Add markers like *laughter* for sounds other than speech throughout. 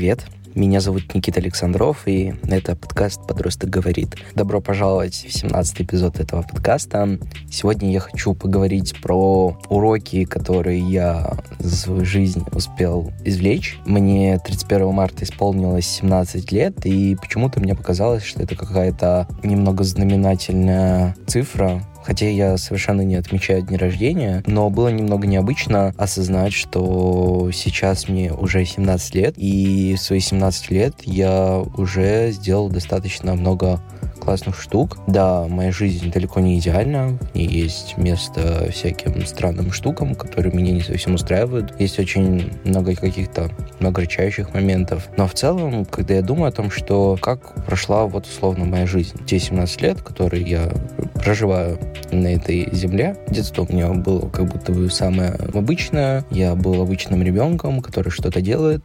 привет! Меня зовут Никита Александров, и это подкаст «Подросток говорит». Добро пожаловать в 17 эпизод этого подкаста. Сегодня я хочу поговорить про уроки, которые я за свою жизнь успел извлечь. Мне 31 марта исполнилось 17 лет, и почему-то мне показалось, что это какая-то немного знаменательная цифра, Хотя я совершенно не отмечаю дни рождения, но было немного необычно осознать, что сейчас мне уже 17 лет, и в свои 17 лет я уже сделал достаточно много классных штук. Да, моя жизнь далеко не идеальна. В ней есть место всяким странным штукам, которые меня не совсем устраивают. Есть очень много каких-то огорчающих моментов. Но в целом, когда я думаю о том, что как прошла вот условно моя жизнь, те 17 лет, которые я проживаю на этой земле, детство у меня было как будто бы самое обычное. Я был обычным ребенком, который что-то делает,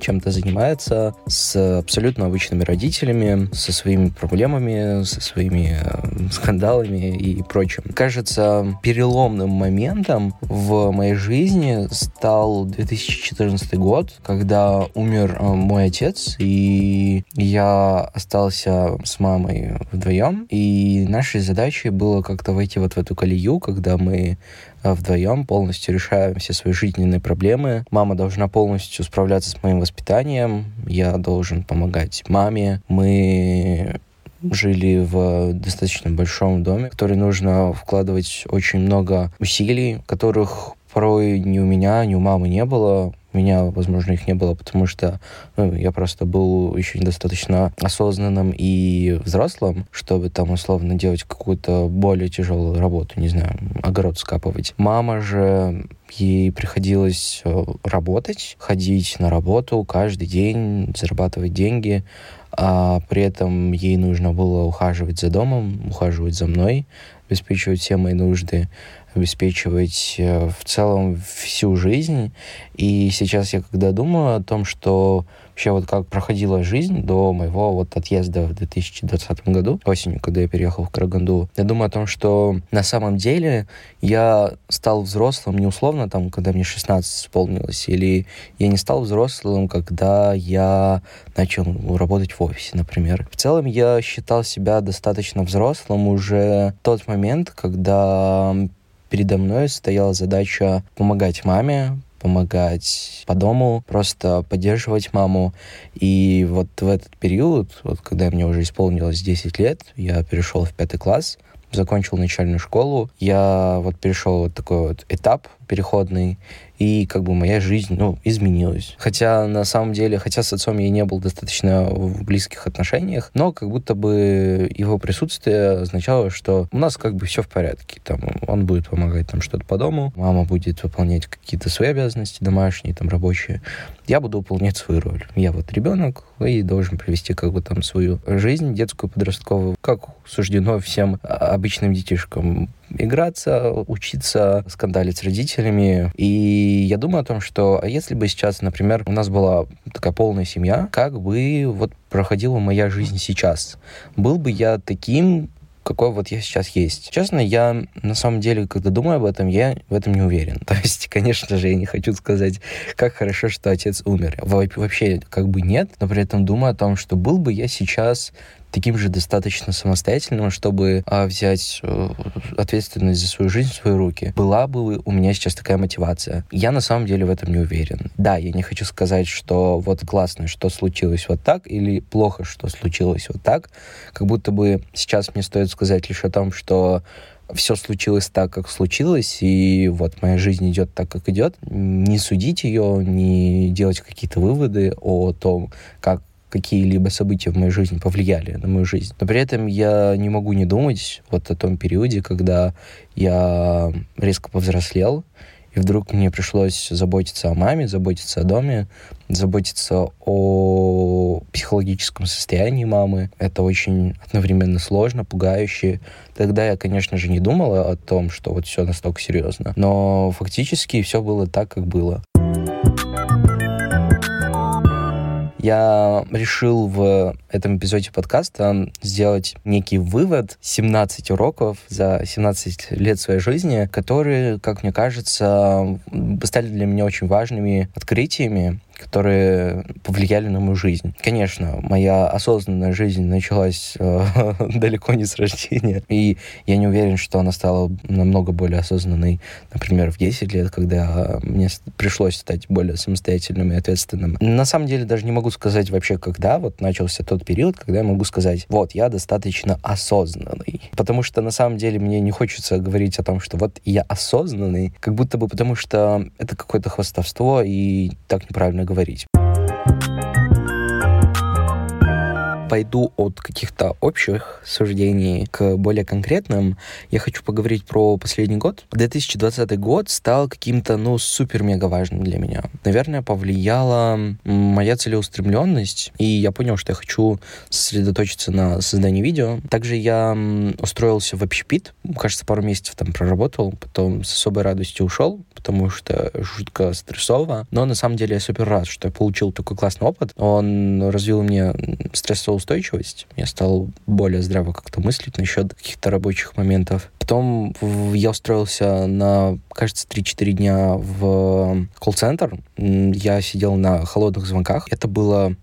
чем-то занимается, с абсолютно обычными родителями, со своими проблемами, проблемами, со своими э, скандалами и прочим. Кажется, переломным моментом в моей жизни стал 2014 год, когда умер э, мой отец, и я остался с мамой вдвоем, и нашей задачей было как-то войти вот в эту колею, когда мы э, вдвоем полностью решаем все свои жизненные проблемы. Мама должна полностью справляться с моим воспитанием, я должен помогать маме. Мы жили в достаточно большом доме, в который нужно вкладывать очень много усилий, которых порой ни у меня, ни у мамы не было. Меня, возможно, их не было, потому что ну, я просто был еще недостаточно осознанным и взрослым, чтобы там условно делать какую-то более тяжелую работу, не знаю, огород скапывать. Мама же ей приходилось э, работать, ходить на работу каждый день, зарабатывать деньги, а при этом ей нужно было ухаживать за домом, ухаживать за мной, обеспечивать все мои нужды, обеспечивать э, в целом всю жизнь. И сейчас я когда думаю о том, что вообще вот как проходила жизнь до моего вот отъезда в 2020 году, осенью, когда я переехал в Караганду. Я думаю о том, что на самом деле я стал взрослым не условно там, когда мне 16 исполнилось, или я не стал взрослым, когда я начал работать в офисе, например. В целом я считал себя достаточно взрослым уже в тот момент, когда передо мной стояла задача помогать маме, помогать по дому, просто поддерживать маму. И вот в этот период, вот когда мне уже исполнилось 10 лет, я перешел в пятый класс, закончил начальную школу, я вот перешел вот такой вот этап переходный, и как бы моя жизнь, ну, изменилась. Хотя на самом деле, хотя с отцом я не был достаточно в близких отношениях, но как будто бы его присутствие означало, что у нас как бы все в порядке. Там он будет помогать там что-то по дому, мама будет выполнять какие-то свои обязанности домашние, там рабочие. Я буду выполнять свою роль. Я вот ребенок и должен провести как бы там свою жизнь детскую, подростковую, как суждено всем обычным детишкам играться, учиться, скандалить с родителями. И я думаю о том, что а если бы сейчас, например, у нас была такая полная семья, как бы вот проходила моя жизнь сейчас? Был бы я таким, какой вот я сейчас есть. Честно, я на самом деле, когда думаю об этом, я в этом не уверен. *laughs* То есть, конечно же, я не хочу сказать, как хорошо, что отец умер. Вообще, как бы нет, но при этом думаю о том, что был бы я сейчас таким же достаточно самостоятельным, чтобы а, взять а, ответственность за свою жизнь в свои руки. Была бы у меня сейчас такая мотивация. Я на самом деле в этом не уверен. Да, я не хочу сказать, что вот классно, что случилось вот так, или плохо, что случилось вот так. Как будто бы сейчас мне стоит сказать лишь о том, что все случилось так, как случилось, и вот моя жизнь идет так, как идет. Не судить ее, не делать какие-то выводы о том, как какие-либо события в моей жизни повлияли на мою жизнь. Но при этом я не могу не думать вот о том периоде, когда я резко повзрослел, и вдруг мне пришлось заботиться о маме, заботиться о доме, заботиться о психологическом состоянии мамы. Это очень одновременно сложно, пугающе. Тогда я, конечно же, не думала о том, что вот все настолько серьезно. Но фактически все было так, как было. Я решил в этом эпизоде подкаста сделать некий вывод. 17 уроков за 17 лет своей жизни, которые, как мне кажется, стали для меня очень важными открытиями, которые повлияли на мою жизнь. Конечно, моя осознанная жизнь началась э, *laughs* далеко не с рождения, и я не уверен, что она стала намного более осознанной, например, в 10 лет, когда мне пришлось стать более самостоятельным и ответственным. На самом деле даже не могу сказать вообще, когда вот начался тот период, когда я могу сказать, вот, я достаточно осознанный. Потому что на самом деле мне не хочется говорить о том, что вот я осознанный, как будто бы потому что это какое-то хвастовство и так неправильно говорить. Пойду от каких-то общих суждений к более конкретным, я хочу поговорить про последний год. 2020 год стал каким-то, ну, супер-мега важным для меня. Наверное, повлияла моя целеустремленность, и я понял, что я хочу сосредоточиться на создании видео. Также я устроился в общепит, кажется, пару месяцев там проработал, потом с особой радостью ушел, потому что жутко стрессово. Но на самом деле я супер рад, что я получил такой классный опыт. Он развил мне стрессоустойчивость. Я стал более здраво как-то мыслить насчет каких-то рабочих моментов. Потом я устроился на, кажется, 3-4 дня в колл-центр. Я сидел на холодных звонках. Это было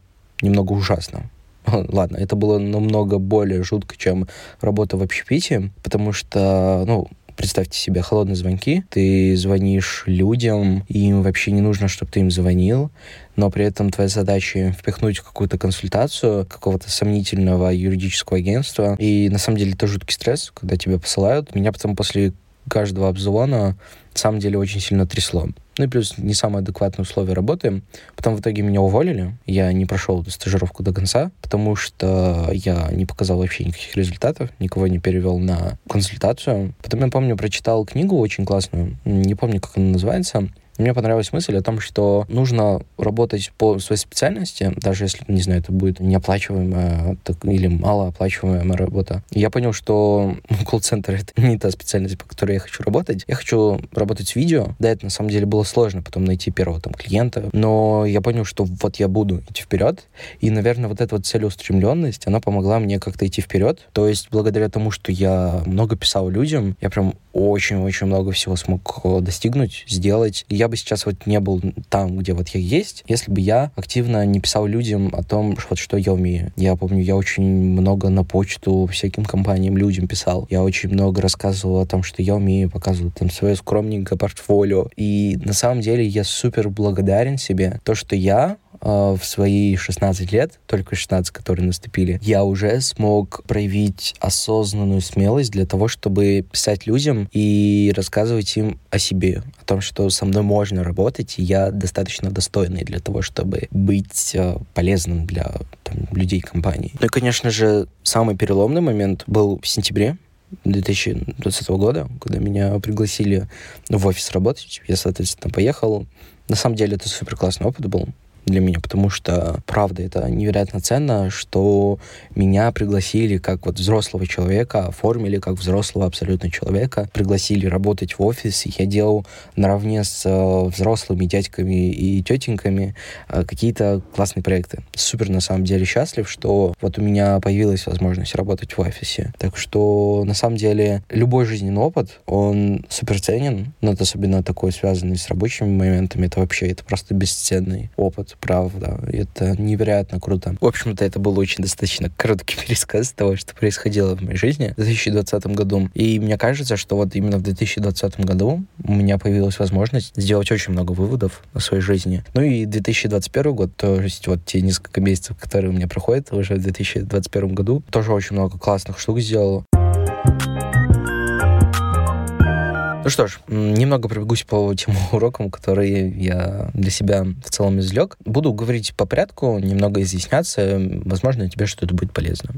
немного ужасно. *laughs* Ладно, это было намного более жутко, чем работа в общепите, потому что, ну, Представьте себе холодные звонки. Ты звонишь людям, и им вообще не нужно, чтобы ты им звонил, но при этом твоя задача впихнуть какую-то консультацию какого-то сомнительного юридического агентства. И на самом деле это жуткий стресс, когда тебя посылают. Меня потом после каждого обзвона на самом деле очень сильно трясло. Ну и плюс не самые адекватные условия работы. Потом в итоге меня уволили. Я не прошел эту стажировку до конца, потому что я не показал вообще никаких результатов, никого не перевел на консультацию. Потом я помню, прочитал книгу очень классную, не помню, как она называется, мне понравилась мысль о том, что нужно работать по своей специальности, даже если, не знаю, это будет неоплачиваемая так, или малооплачиваемая работа. Я понял, что *laughs* колл-центр — это не та специальность, по которой я хочу работать. Я хочу работать с видео. Да, это на самом деле было сложно потом найти первого там клиента, но я понял, что вот я буду идти вперед, и, наверное, вот эта вот целеустремленность, она помогла мне как-то идти вперед. То есть благодаря тому, что я много писал людям, я прям очень-очень много всего смог достигнуть, сделать. И я бы сейчас вот не был там, где вот я есть, если бы я активно не писал людям о том, вот что я умею. Я помню, я очень много на почту всяким компаниям, людям писал. Я очень много рассказывал о том, что я умею, показывал там свое скромненькое портфолио. И на самом деле я супер благодарен себе, то, что я в свои 16 лет, только 16, которые наступили, я уже смог проявить осознанную смелость для того, чтобы писать людям и рассказывать им о себе, о том, что со мной можно работать, и я достаточно достойный для того, чтобы быть э, полезным для там, людей компании. Ну и, конечно же, самый переломный момент был в сентябре 2020 года, когда меня пригласили в офис работать. Я, соответственно, поехал. На самом деле это супер классный опыт был для меня, потому что, правда, это невероятно ценно, что меня пригласили как вот взрослого человека, оформили как взрослого абсолютно человека, пригласили работать в офис, и я делал наравне с э, взрослыми дядьками и тетеньками э, какие-то классные проекты. Супер, на самом деле, счастлив, что вот у меня появилась возможность работать в офисе. Так что, на самом деле, любой жизненный опыт, он супер ценен, но это особенно такой, связанный с рабочими моментами, это вообще, это просто бесценный опыт правда. Это невероятно круто. В общем-то, это был очень достаточно короткий *laughs* пересказ того, что происходило в моей жизни в 2020 году. И мне кажется, что вот именно в 2020 году у меня появилась возможность сделать очень много выводов о своей жизни. Ну и 2021 год, то есть вот те несколько месяцев, которые у меня проходят уже в 2021 году, тоже очень много классных штук сделал. Ну что ж, немного пробегусь по тем *laughs* урокам, которые я для себя в целом извлек. Буду говорить по порядку, немного изъясняться. Возможно, тебе что-то будет полезно.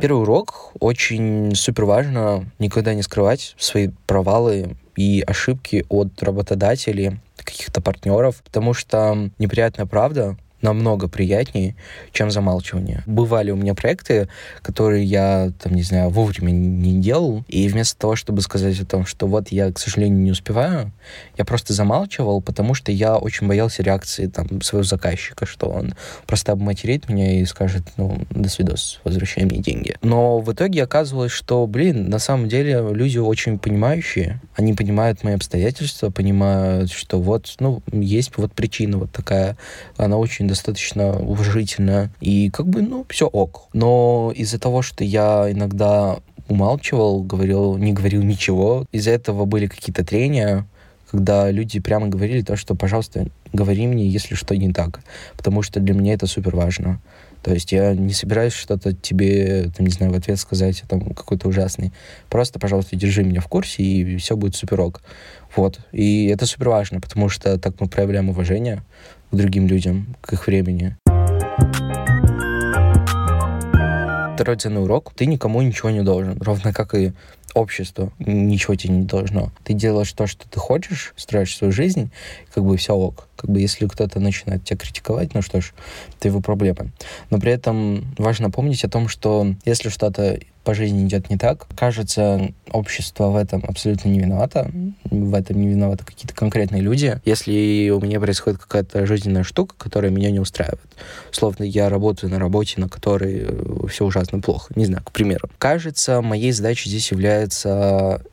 Первый урок очень супер важно никогда не скрывать свои провалы и ошибки от работодателей, каких-то партнеров, потому что неприятная правда намного приятнее, чем замалчивание. Бывали у меня проекты, которые я, там, не знаю, вовремя не делал, и вместо того, чтобы сказать о том, что вот я, к сожалению, не успеваю, я просто замалчивал, потому что я очень боялся реакции там своего заказчика, что он просто обматерит меня и скажет, ну, до свидос, возвращай мне деньги. Но в итоге оказывалось, что, блин, на самом деле люди очень понимающие, они понимают мои обстоятельства, понимают, что вот, ну, есть вот причина вот такая, она очень достаточно уважительная, и как бы, ну, все ок. Но из-за того, что я иногда умалчивал, говорил, не говорил ничего, из-за этого были какие-то трения, когда люди прямо говорили то, что, пожалуйста, говори мне, если что не так, потому что для меня это супер важно. То есть я не собираюсь что-то тебе, там, не знаю, в ответ сказать, там, какой-то ужасный. Просто, пожалуйста, держи меня в курсе, и все будет суперок. Вот. И это супер важно, потому что так мы проявляем уважение к другим людям, к их времени. Второй ценный урок. Ты никому ничего не должен. Ровно как и общество ничего тебе не должно. Ты делаешь то, что ты хочешь, строишь свою жизнь, как бы все ок. Как бы если кто-то начинает тебя критиковать, ну что ж, это его проблема. Но при этом важно помнить о том, что если что-то по жизни идет не так. Кажется, общество в этом абсолютно не виновато. В этом не виноваты какие-то конкретные люди. Если у меня происходит какая-то жизненная штука, которая меня не устраивает. Словно я работаю на работе, на которой э, все ужасно плохо. Не знаю, к примеру. Кажется, моей задачей здесь является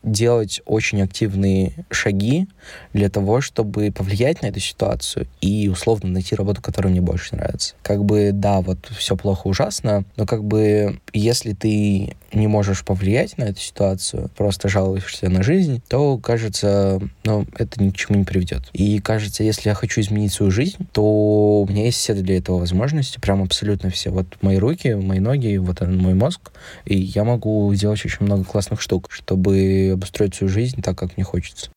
делать очень активные шаги для того, чтобы повлиять на эту ситуацию и условно найти работу, которая мне больше нравится. Как бы, да, вот все плохо, ужасно, но как бы если ты не можешь повлиять на эту ситуацию, просто жалуешься на жизнь, то, кажется, ну, это ни к чему не приведет. И кажется, если я хочу изменить свою жизнь, то у меня есть все для этого возможности, прям абсолютно все. Вот мои руки, мои ноги, вот он, мой мозг, и я могу сделать очень много классных штук, чтобы обустроить свою жизнь так, как мне хочется.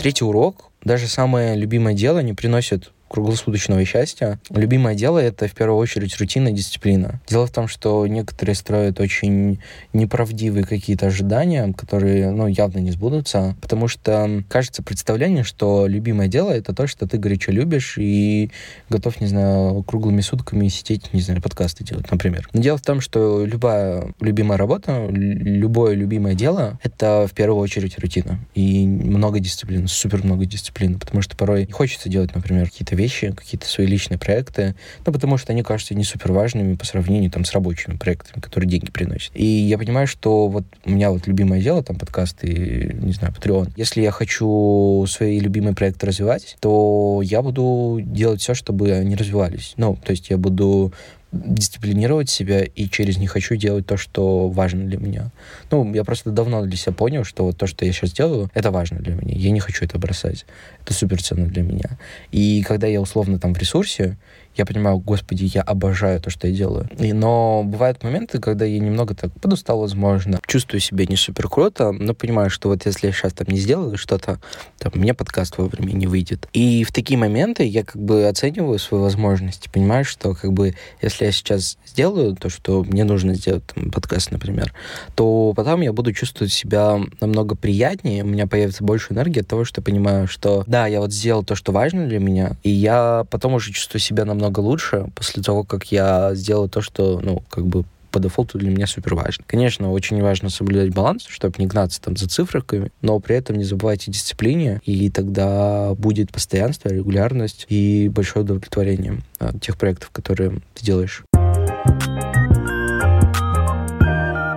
Третий урок. Даже самое любимое дело не приносит круглосуточного счастья. Любимое дело — это в первую очередь рутина и дисциплина. Дело в том, что некоторые строят очень неправдивые какие-то ожидания, которые, ну, явно не сбудутся, потому что кажется представление, что любимое дело — это то, что ты горячо любишь и готов, не знаю, круглыми сутками сидеть, не знаю, подкасты делать, например. Но дело в том, что любая любимая работа, любое любимое дело — это в первую очередь рутина и много дисциплины, супер много дисциплины, потому что порой хочется делать, например, какие-то вещи, какие-то свои личные проекты, ну, потому что они кажутся не супер важными по сравнению там с рабочими проектами, которые деньги приносят. И я понимаю, что вот у меня вот любимое дело, там, подкасты, не знаю, Patreon. Если я хочу свои любимые проекты развивать, то я буду делать все, чтобы они развивались. Ну, то есть я буду дисциплинировать себя и через не хочу делать то, что важно для меня. Ну, я просто давно для себя понял, что вот то, что я сейчас делаю, это важно для меня. Я не хочу это бросать. Это супер ценно для меня. И когда я условно там в ресурсе, я понимаю, господи, я обожаю то, что я делаю. И, но бывают моменты, когда я немного так подустал, возможно, чувствую себя не супер круто, но понимаю, что вот если я сейчас там не сделаю что-то, там, меня подкаст вовремя не выйдет. И в такие моменты я как бы оцениваю свои возможности, понимаю, что как бы если я сейчас сделаю то, что мне нужно сделать, там, подкаст, например, то потом я буду чувствовать себя намного приятнее, у меня появится больше энергии от того, что я понимаю, что да, я вот сделал то, что важно для меня, и я потом уже чувствую себя намного намного лучше после того, как я сделал то, что, ну, как бы по дефолту для меня супер важно. Конечно, очень важно соблюдать баланс, чтобы не гнаться там за цифрами, но при этом не забывайте о дисциплине, и тогда будет постоянство, регулярность и большое удовлетворение от тех проектов, которые ты делаешь.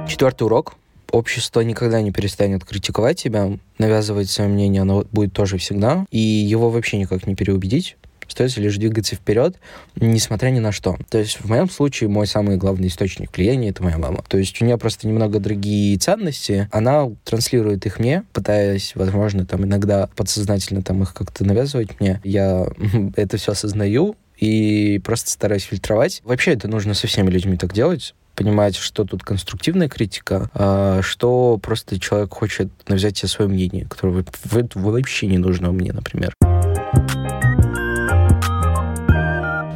Четвертый урок общество никогда не перестанет критиковать тебя, навязывать свое мнение, оно будет тоже всегда, и его вообще никак не переубедить. Остается лишь двигаться вперед, несмотря ни на что. То есть в моем случае мой самый главный источник влияния — это моя мама. То есть у нее просто немного другие ценности, она транслирует их мне, пытаясь, возможно, там иногда подсознательно там их как-то навязывать мне. Я *laughs* это все осознаю, и просто стараюсь фильтровать. Вообще это нужно со всеми людьми так делать, понимать, что тут конструктивная критика, а что просто человек хочет навязать себе свое мнение, которое вообще не нужно мне, например.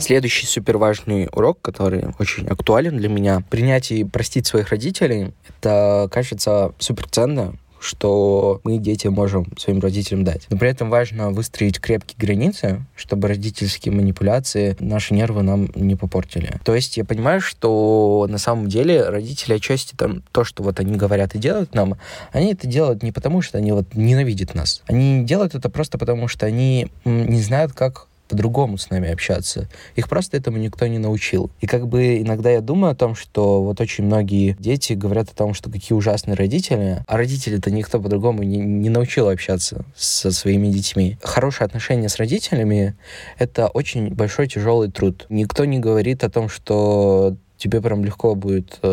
Следующий супер важный урок, который очень актуален для меня, принять и простить своих родителей, это, кажется, супер ценно, что мы, дети, можем своим родителям дать. Но при этом важно выстроить крепкие границы, чтобы родительские манипуляции наши нервы нам не попортили. То есть я понимаю, что на самом деле родители отчасти там то, что вот они говорят и делают нам, они это делают не потому, что они вот ненавидят нас. Они делают это просто потому, что они не знают, как по-другому с нами общаться. Их просто этому никто не научил. И как бы иногда я думаю о том, что вот очень многие дети говорят о том, что какие ужасные родители, а родители-то никто по-другому не, не научил общаться со своими детьми. Хорошие отношения с родителями — это очень большой тяжелый труд. Никто не говорит о том, что тебе прям легко будет э,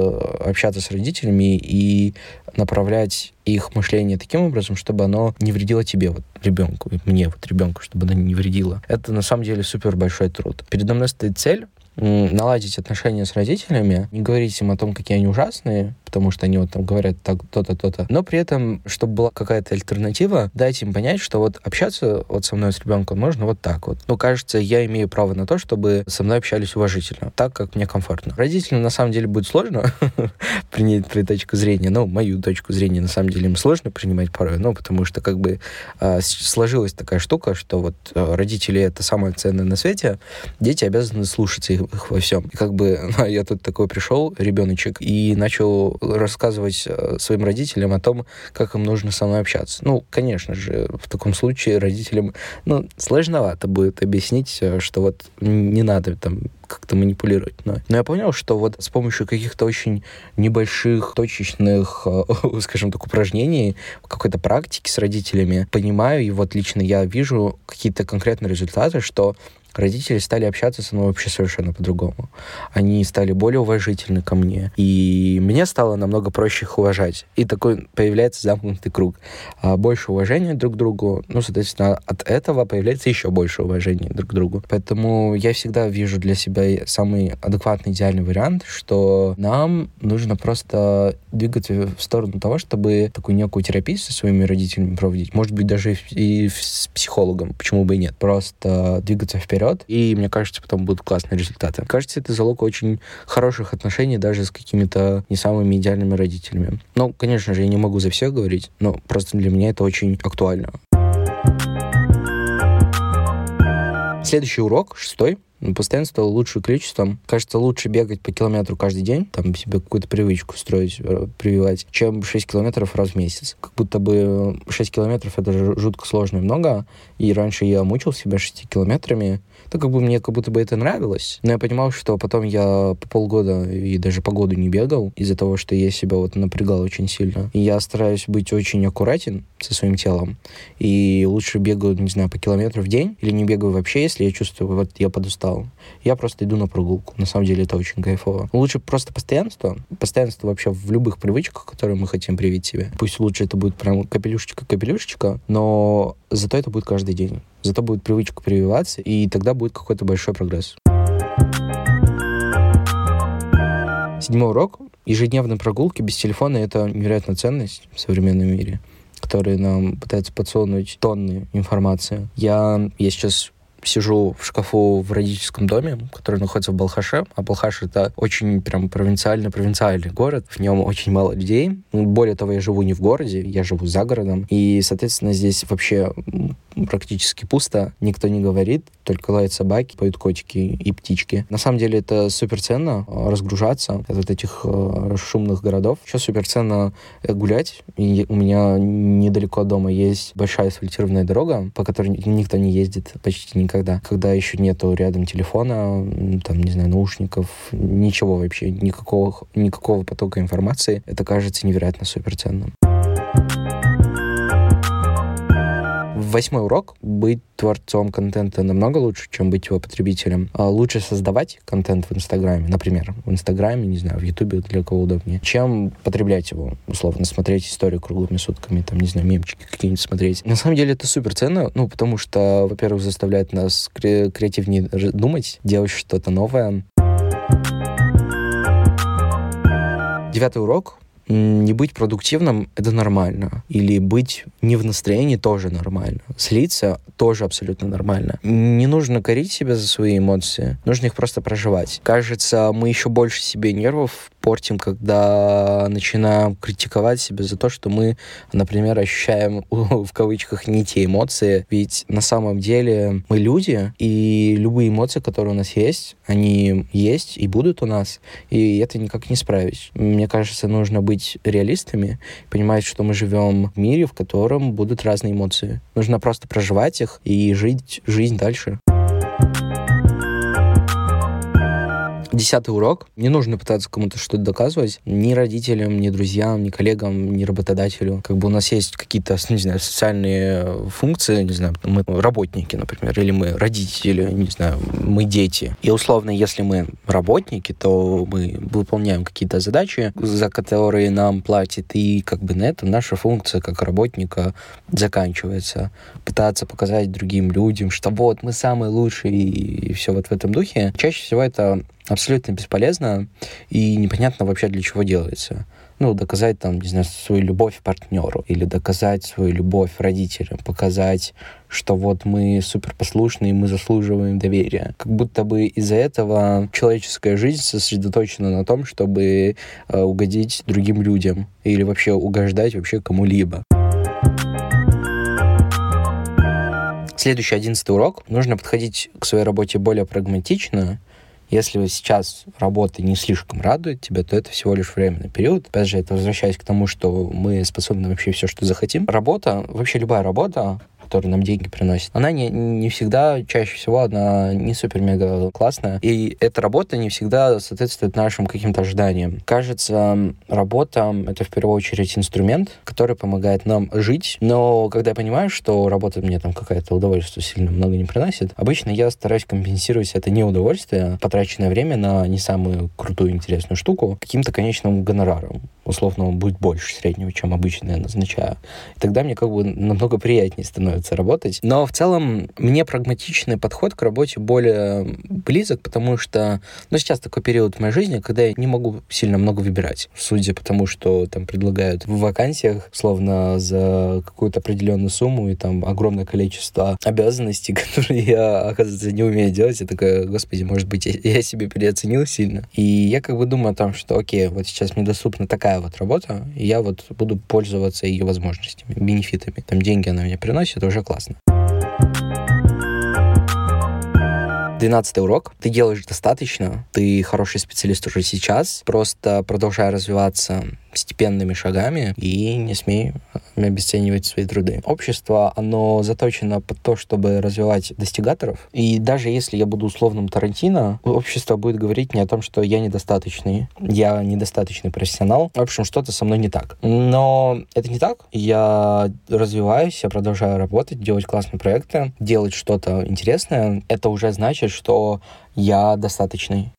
общаться с родителями и направлять их мышление таким образом, чтобы оно не вредило тебе, вот ребенку, мне, вот ребенку, чтобы оно не вредило. Это на самом деле супер большой труд. Передо мной стоит цель наладить отношения с родителями, не говорить им о том, какие они ужасные, потому что они вот там говорят так, то-то, то-то. Но при этом, чтобы была какая-то альтернатива, дать им понять, что вот общаться вот со мной с ребенком можно вот так вот. Ну, кажется, я имею право на то, чтобы со мной общались уважительно, так, как мне комфортно. Родителям на самом деле будет сложно *laughs* принять твою точку зрения, ну, мою точку зрения на самом деле им сложно принимать порой, ну, потому что как бы э, сложилась такая штука, что вот э, родители это самое ценное на свете, дети обязаны слушаться их, их во всем. И как бы *laughs* я тут такой пришел, ребеночек, и начал рассказывать э, своим родителям о том, как им нужно со мной общаться. Ну, конечно же, в таком случае родителям, ну, сложновато будет объяснить, э, что вот не надо там как-то манипулировать. Но, но я понял, что вот с помощью каких-то очень небольших, точечных, э, *laughs* скажем так, упражнений, какой-то практики с родителями, понимаю, и вот лично я вижу какие-то конкретные результаты, что родители стали общаться со мной вообще совершенно по-другому. Они стали более уважительны ко мне, и мне стало намного проще их уважать. И такой появляется замкнутый круг. А больше уважения друг к другу, ну, соответственно, от этого появляется еще больше уважения друг к другу. Поэтому я всегда вижу для себя самый адекватный, идеальный вариант, что нам нужно просто двигаться в сторону того, чтобы такую некую терапию со своими родителями проводить. Может быть, даже и с психологом, почему бы и нет. Просто двигаться вперед вперед, и мне кажется, потом будут классные результаты. Кажется, это залог очень хороших отношений даже с какими-то не самыми идеальными родителями. Ну, конечно же, я не могу за всех говорить, но просто для меня это очень актуально. Следующий урок, шестой, Постоянство лучшим количеством. Кажется, лучше бегать по километру каждый день, там себе какую-то привычку строить, э, прививать, чем 6 километров раз в месяц. Как будто бы 6 километров это жутко сложно и много. И раньше я мучил себя 6 километрами, то как бы мне как будто бы это нравилось. Но я понимал, что потом я по полгода и даже по году не бегал из-за того, что я себя вот напрягал очень сильно. И я стараюсь быть очень аккуратен со своим телом. И лучше бегаю, не знаю, по километру в день или не бегаю вообще, если я чувствую, вот я подустал. Я просто иду на прогулку. На самом деле это очень кайфово. Лучше просто постоянство. Постоянство вообще в любых привычках, которые мы хотим привить себе. Пусть лучше это будет прям капелюшечка-капелюшечка, но зато это будет каждый день. Зато будет привычка прививаться, и тогда будет какой-то большой прогресс. Седьмой урок. Ежедневные прогулки без телефона — это невероятная ценность в современном мире, которые нам пытаются подсунуть тонны информации. Я, я сейчас сижу в шкафу в родительском доме, который находится в Балхаше. А Балхаш — это очень прям провинциальный-провинциальный город. В нем очень мало людей. Более того, я живу не в городе, я живу за городом. И, соответственно, здесь вообще практически пусто, никто не говорит, только лают собаки, поют котики и птички. На самом деле это супер ценно а, разгружаться от вот этих э, шумных городов. Еще супер ценно э, гулять. И у меня недалеко от дома есть большая асфальтированная дорога, по которой никто не ездит почти никогда. Когда еще нету рядом телефона, там, не знаю, наушников, ничего вообще, никакого, никакого потока информации, это кажется невероятно супер Восьмой урок. Быть творцом контента намного лучше, чем быть его потребителем. А лучше создавать контент в Инстаграме, например, в Инстаграме, не знаю, в Ютубе, для кого удобнее, чем потреблять его, условно, смотреть историю круглыми сутками, там, не знаю, мемчики какие-нибудь смотреть. На самом деле это супер ценно, ну, потому что, во-первых, заставляет нас кре- креативнее думать, делать что-то новое. Девятый урок не быть продуктивным — это нормально. Или быть не в настроении тоже нормально. Злиться тоже абсолютно нормально. Не нужно корить себя за свои эмоции, нужно их просто проживать. Кажется, мы еще больше себе нервов портим, когда начинаем критиковать себя за то, что мы, например, ощущаем *laughs* в кавычках не те эмоции. Ведь на самом деле мы люди, и любые эмоции, которые у нас есть, они есть и будут у нас, и это никак не справить. Мне кажется, нужно быть реалистами, понимать, что мы живем в мире, в котором будут разные эмоции. Нужно просто проживать их и жить жизнь дальше. Десятый урок. Не нужно пытаться кому-то что-то доказывать. Ни родителям, ни друзьям, ни коллегам, ни работодателю. Как бы у нас есть какие-то, не знаю, социальные функции, не знаю, мы работники, например, или мы родители, не знаю, мы дети. И условно, если мы работники, то мы выполняем какие-то задачи, за которые нам платят, и как бы на этом наша функция как работника заканчивается. Пытаться показать другим людям, что вот мы самые лучшие и все вот в этом духе. Чаще всего это абсолютно бесполезно и непонятно вообще для чего делается. Ну, доказать там, не знаю, свою любовь партнеру или доказать свою любовь родителям, показать, что вот мы супер послушные, мы заслуживаем доверия. Как будто бы из-за этого человеческая жизнь сосредоточена на том, чтобы э, угодить другим людям или вообще угождать вообще кому-либо. Следующий одиннадцатый урок. Нужно подходить к своей работе более прагматично если сейчас работа не слишком радует тебя, то это всего лишь временный период. Опять же, это возвращаясь к тому, что мы способны вообще все, что захотим. Работа, вообще любая работа, которая нам деньги приносит, она не, не всегда, чаще всего, она не супер-мега классная. И эта работа не всегда соответствует нашим каким-то ожиданиям. Кажется, работа — это в первую очередь инструмент, который помогает нам жить. Но когда я понимаю, что работа мне там какое-то удовольствие сильно много не приносит, обычно я стараюсь компенсировать это неудовольствие, потраченное время на не самую крутую интересную штуку, каким-то конечным гонораром. Условно, он будет больше среднего, чем обычно я назначаю. И тогда мне как бы намного приятнее становится становится работать. Но в целом мне прагматичный подход к работе более близок, потому что, ну, сейчас такой период в моей жизни, когда я не могу сильно много выбирать, судя по тому, что там предлагают в вакансиях, словно за какую-то определенную сумму и там огромное количество обязанностей, *laughs* которые я, оказывается, не умею делать. Я такая, господи, может быть, я себе переоценил сильно. И я как бы думаю о том, что, окей, вот сейчас мне доступна такая вот работа, и я вот буду пользоваться ее возможностями, бенефитами. Там деньги она мне приносит, уже классно. Двенадцатый урок. Ты делаешь достаточно, ты хороший специалист уже сейчас, просто продолжай развиваться постепенными шагами и не смей обесценивать свои труды. Общество, оно заточено под то, чтобы развивать достигаторов. И даже если я буду условным Тарантино, общество будет говорить мне о том, что я недостаточный, я недостаточный профессионал. В общем, что-то со мной не так. Но это не так. Я развиваюсь, я продолжаю работать, делать классные проекты, делать что-то интересное. Это уже значит, что я достаточный.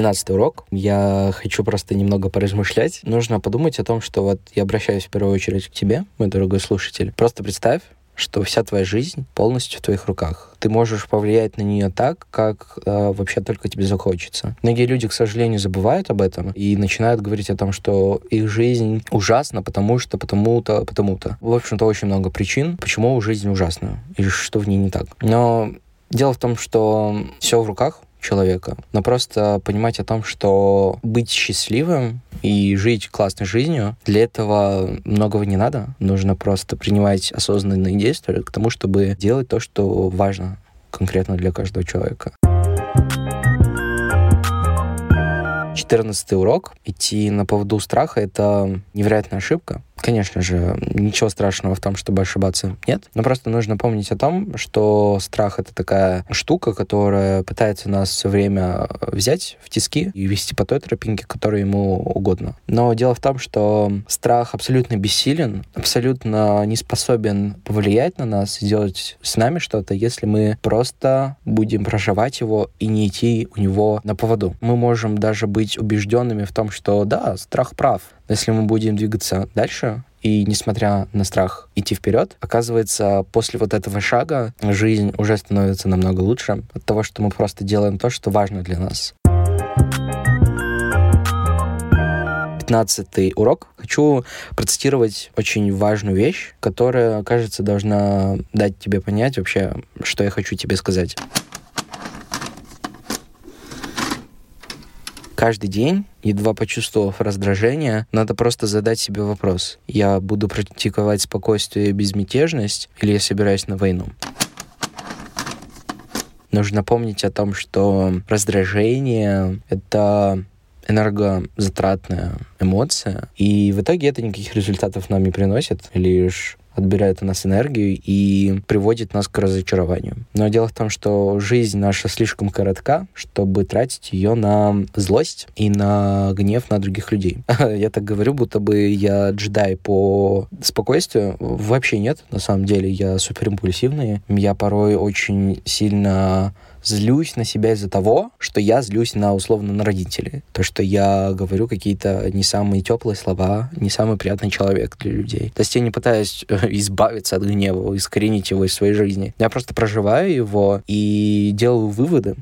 13 урок. Я хочу просто немного поразмышлять. Нужно подумать о том, что вот я обращаюсь в первую очередь к тебе, мой дорогой слушатель. Просто представь, что вся твоя жизнь полностью в твоих руках. Ты можешь повлиять на нее так, как э, вообще только тебе захочется. Многие люди, к сожалению, забывают об этом и начинают говорить о том, что их жизнь ужасна, потому что, потому-то, потому-то. В общем-то, очень много причин, почему жизнь ужасна и что в ней не так. Но дело в том, что все в руках, человека, но просто понимать о том, что быть счастливым и жить классной жизнью, для этого многого не надо. Нужно просто принимать осознанные действия к тому, чтобы делать то, что важно конкретно для каждого человека. Четырнадцатый урок. Идти на поводу страха — это невероятная ошибка. Конечно же, ничего страшного в том, чтобы ошибаться, нет. Но просто нужно помнить о том, что страх — это такая штука, которая пытается нас все время взять в тиски и вести по той тропинке, которая ему угодно. Но дело в том, что страх абсолютно бессилен, абсолютно не способен повлиять на нас, сделать с нами что-то, если мы просто будем проживать его и не идти у него на поводу. Мы можем даже быть убежденными в том, что да, страх прав, если мы будем двигаться дальше, и несмотря на страх идти вперед, оказывается, после вот этого шага жизнь уже становится намного лучше от того, что мы просто делаем то, что важно для нас. Пятнадцатый урок. Хочу процитировать очень важную вещь, которая, кажется, должна дать тебе понять вообще, что я хочу тебе сказать. Каждый день, едва почувствовав раздражение, надо просто задать себе вопрос. Я буду практиковать спокойствие и безмятежность или я собираюсь на войну? Нужно помнить о том, что раздражение — это энергозатратная эмоция, и в итоге это никаких результатов нам не приносит, лишь отбирает у нас энергию и приводит нас к разочарованию. Но дело в том, что жизнь наша слишком коротка, чтобы тратить ее на злость и на гнев на других людей. *laughs* Я так говорю, будто бы я джедай по спокойствию. Вообще нет, на самом деле я супер импульсивный. Я порой очень сильно злюсь на себя из-за того, что я злюсь на условно на родителей. То, что я говорю какие-то не самые теплые слова, не самый приятный человек для людей. То есть я не пытаюсь э, *laughs* избавиться от гнева, искоренить его из своей жизни. Я просто проживаю его и делаю выводы.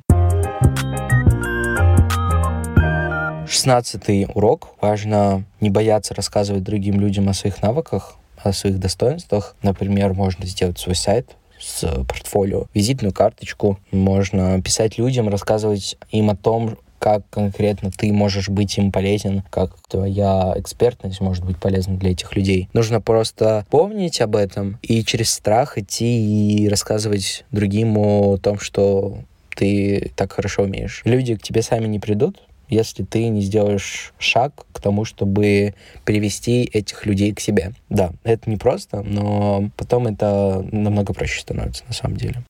Шестнадцатый урок. Важно не бояться рассказывать другим людям о своих навыках, о своих достоинствах. Например, можно сделать свой сайт, с портфолио, визитную карточку. Можно писать людям, рассказывать им о том, как конкретно ты можешь быть им полезен, как твоя экспертность может быть полезна для этих людей. Нужно просто помнить об этом и через страх идти и рассказывать другим о том, что ты так хорошо умеешь. Люди к тебе сами не придут, если ты не сделаешь шаг к тому, чтобы привести этих людей к себе. Да, это непросто, но потом это намного проще становится на самом деле.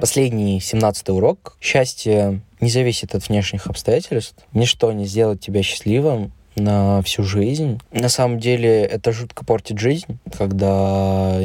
Последний, семнадцатый урок. Счастье не зависит от внешних обстоятельств. Ничто не сделает тебя счастливым на всю жизнь. На самом деле это жутко портит жизнь, когда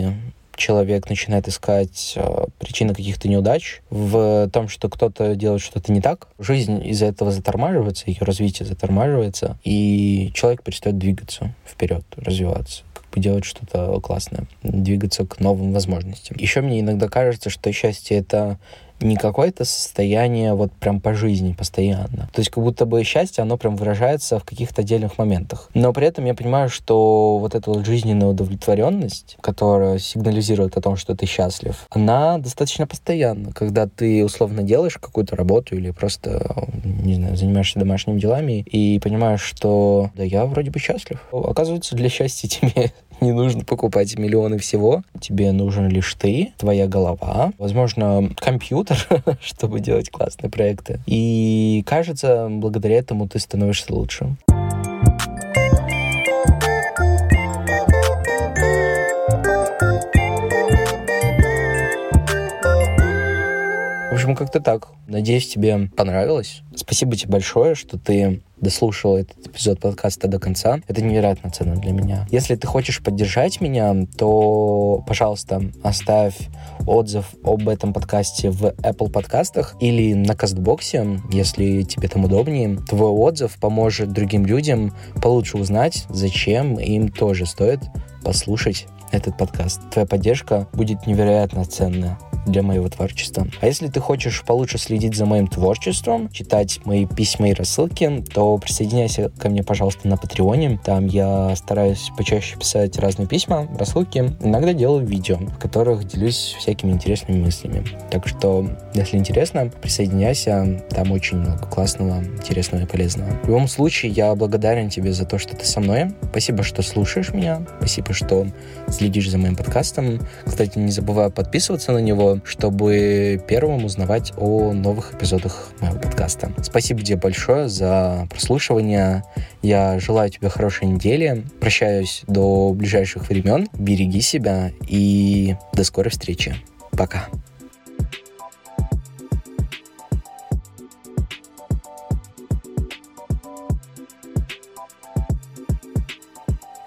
человек начинает искать э, причины каких-то неудач в том, что кто-то делает что-то не так, жизнь из-за этого затормаживается, ее развитие затормаживается, и человек перестает двигаться вперед, развиваться бы делать что-то классное, двигаться к новым возможностям. Еще мне иногда кажется, что счастье — это не какое-то состояние вот прям по жизни постоянно. То есть как будто бы счастье, оно прям выражается в каких-то отдельных моментах. Но при этом я понимаю, что вот эта вот жизненная удовлетворенность, которая сигнализирует о том, что ты счастлив, она достаточно постоянна. Когда ты условно делаешь какую-то работу или просто, не знаю, занимаешься домашними делами и понимаешь, что да, я вроде бы счастлив. Оказывается, для счастья *laughs* тебе не нужно покупать миллионы всего. Тебе нужен лишь ты, твоя голова, возможно, компьютер, *laughs* чтобы делать классные проекты. И кажется, благодаря этому ты становишься лучше. В общем, как-то так. Надеюсь, тебе понравилось. Спасибо тебе большое, что ты дослушал этот эпизод подкаста до конца. Это невероятно ценно для меня. Если ты хочешь поддержать меня, то, пожалуйста, оставь отзыв об этом подкасте в Apple подкастах или на Кастбоксе, если тебе там удобнее. Твой отзыв поможет другим людям получше узнать, зачем им тоже стоит послушать этот подкаст. Твоя поддержка будет невероятно ценная для моего творчества. А если ты хочешь получше следить за моим творчеством, читать мои письма и рассылки, то присоединяйся ко мне, пожалуйста, на Патреоне. Там я стараюсь почаще писать разные письма, рассылки. Иногда делаю видео, в которых делюсь всякими интересными мыслями. Так что, если интересно, присоединяйся. Там очень много классного, интересного и полезного. В любом случае, я благодарен тебе за то, что ты со мной. Спасибо, что слушаешь меня. Спасибо, что следишь за моим подкастом. Кстати, не забывай подписываться на него, чтобы первым узнавать о новых эпизодах моего подкаста. Спасибо тебе большое за прослушивание. Я желаю тебе хорошей недели. Прощаюсь до ближайших времен. Береги себя и до скорой встречи. Пока.